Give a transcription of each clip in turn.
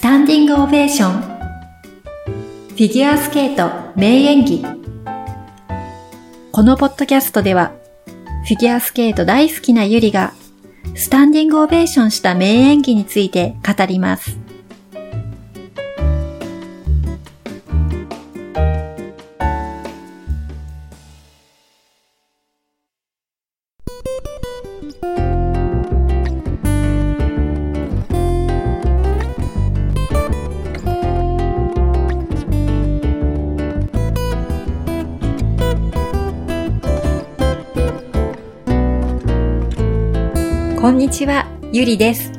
スタンディングオベーションフィギュアスケート名演技このポッドキャストではフィギュアスケート大好きなゆりがスタンディングオベーションした名演技について語ります。んにちは、ゆりです。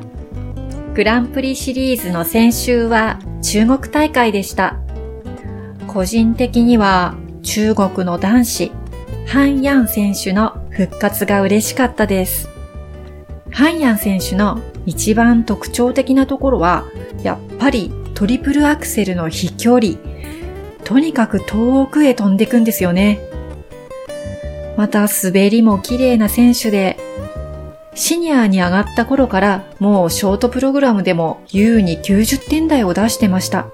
グランプリシリーズの先週は中国大会でした。個人的には中国の男子、ハン・ヤン選手の復活が嬉しかったです。ハン・ヤン選手の一番特徴的なところは、やっぱりトリプルアクセルの飛距離。とにかく遠くへ飛んでいくんですよね。また滑りも綺麗な選手で、シニアに上がった頃からもうショートプログラムでも優に90点台を出してました。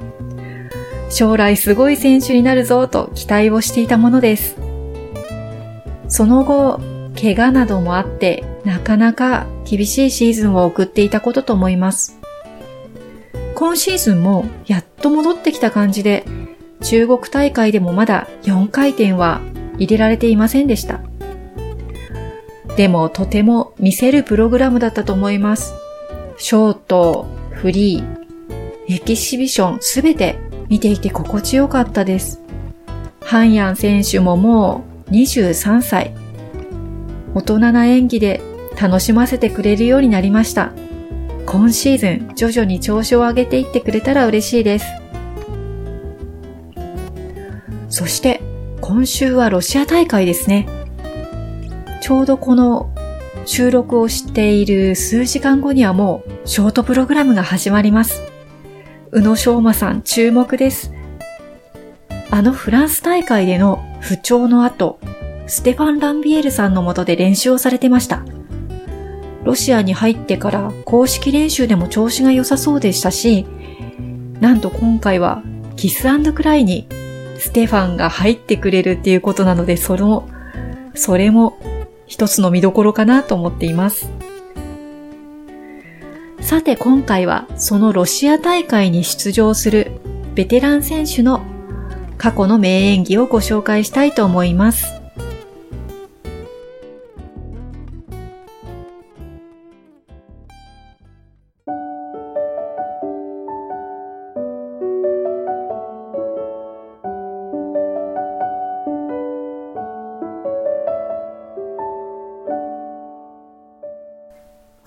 将来すごい選手になるぞと期待をしていたものです。その後、怪我などもあってなかなか厳しいシーズンを送っていたことと思います。今シーズンもやっと戻ってきた感じで中国大会でもまだ4回転は入れられていませんでした。でもとても見せるプログラムだったと思います。ショート、フリー、エキシビションすべて見ていて心地よかったです。ハンヤン選手ももう23歳。大人な演技で楽しませてくれるようになりました。今シーズン徐々に調子を上げていってくれたら嬉しいです。そして今週はロシア大会ですね。ちょうどこの収録をしている数時間後にはもうショートプログラムが始まります。宇野昌磨さん注目です。あのフランス大会での不調の後、ステファン・ランビエルさんのもとで練習をされてました。ロシアに入ってから公式練習でも調子が良さそうでしたし、なんと今回はキスクライにステファンが入ってくれるっていうことなので、その、それも一つの見どころかなと思っています。さて今回はそのロシア大会に出場するベテラン選手の過去の名演技をご紹介したいと思います。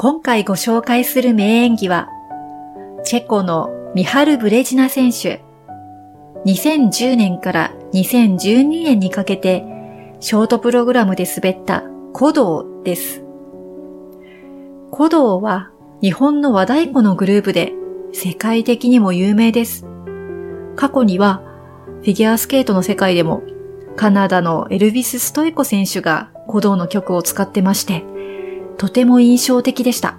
今回ご紹介する名演技は、チェコのミハル・ブレジナ選手。2010年から2012年にかけて、ショートプログラムで滑った古道です。古道は日本の和太鼓のグループで世界的にも有名です。過去にはフィギュアスケートの世界でもカナダのエルビス・ストイコ選手が古道の曲を使ってまして、とても印象的でした。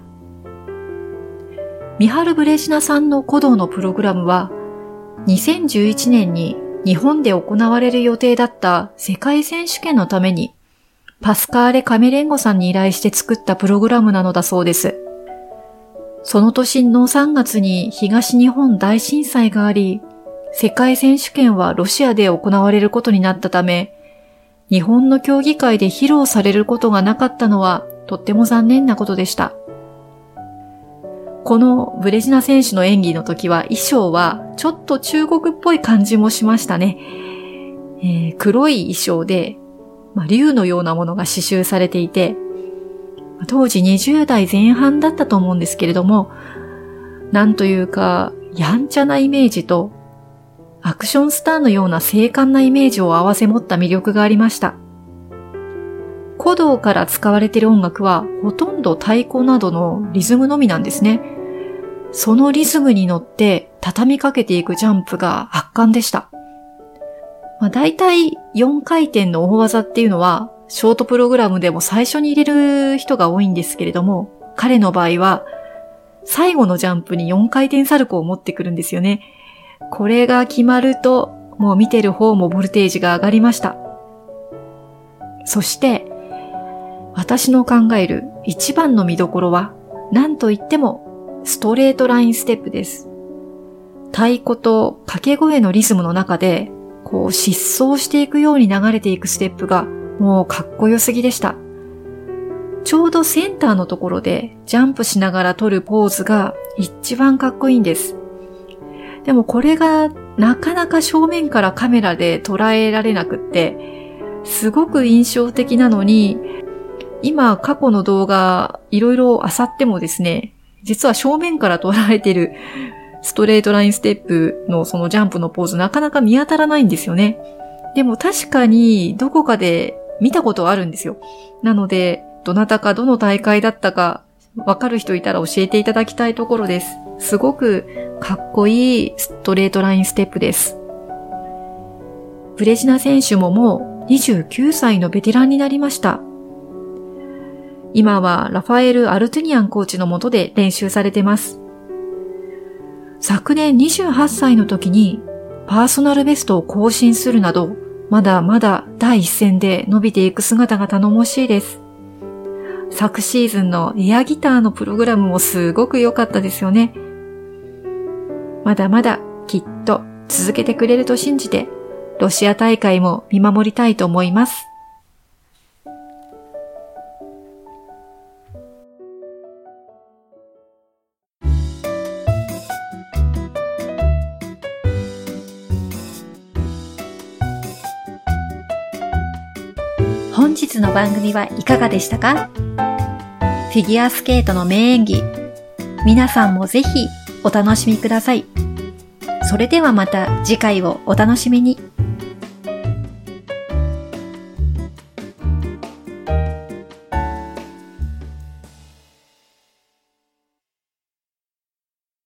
ミハル・ブレジナさんの古道のプログラムは、2011年に日本で行われる予定だった世界選手権のために、パスカーレ・カメレンゴさんに依頼して作ったプログラムなのだそうです。その年の3月に東日本大震災があり、世界選手権はロシアで行われることになったため、日本の競技会で披露されることがなかったのはとっても残念なことでした。このブレジナ選手の演技の時は衣装はちょっと中国っぽい感じもしましたね。えー、黒い衣装で、まあ、竜のようなものが刺繍されていて、当時20代前半だったと思うんですけれども、なんというか、やんちゃなイメージと、アクションスターのような精悍なイメージを合わせ持った魅力がありました。古道から使われている音楽はほとんど太鼓などのリズムのみなんですね。そのリズムに乗って畳みかけていくジャンプが圧巻でした。まあ、大体4回転の大技っていうのはショートプログラムでも最初に入れる人が多いんですけれども、彼の場合は最後のジャンプに4回転サルコーを持ってくるんですよね。これが決まると、もう見てる方もボルテージが上がりました。そして、私の考える一番の見どころは、何と言ってもストレートラインステップです。太鼓と掛け声のリズムの中で、こう疾走していくように流れていくステップがもうかっこよすぎでした。ちょうどセンターのところでジャンプしながら撮るポーズが一番かっこいいんです。でもこれがなかなか正面からカメラで捉えられなくって、すごく印象的なのに、今過去の動画いろいろ漁ってもですね、実は正面から撮られてるストレートラインステップのそのジャンプのポーズなかなか見当たらないんですよね。でも確かにどこかで見たことあるんですよ。なので、どなたかどの大会だったかわかる人いたら教えていただきたいところです。すごくかっこいいストレートラインステップです。ブレジナ選手ももう29歳のベテランになりました。今はラファエル・アルトゥニアンコーチのもとで練習されてます。昨年28歳の時にパーソナルベストを更新するなど、まだまだ第一線で伸びていく姿が頼もしいです。昨シーズンのエアギターのプログラムもすごく良かったですよね。まだまだきっと続けてくれると信じて、ロシア大会も見守りたいと思います。本日の番組はいかがでしたか？フィギュアスケートの名演技、皆さんもぜひお楽しみください。それではまた次回をお楽しみに。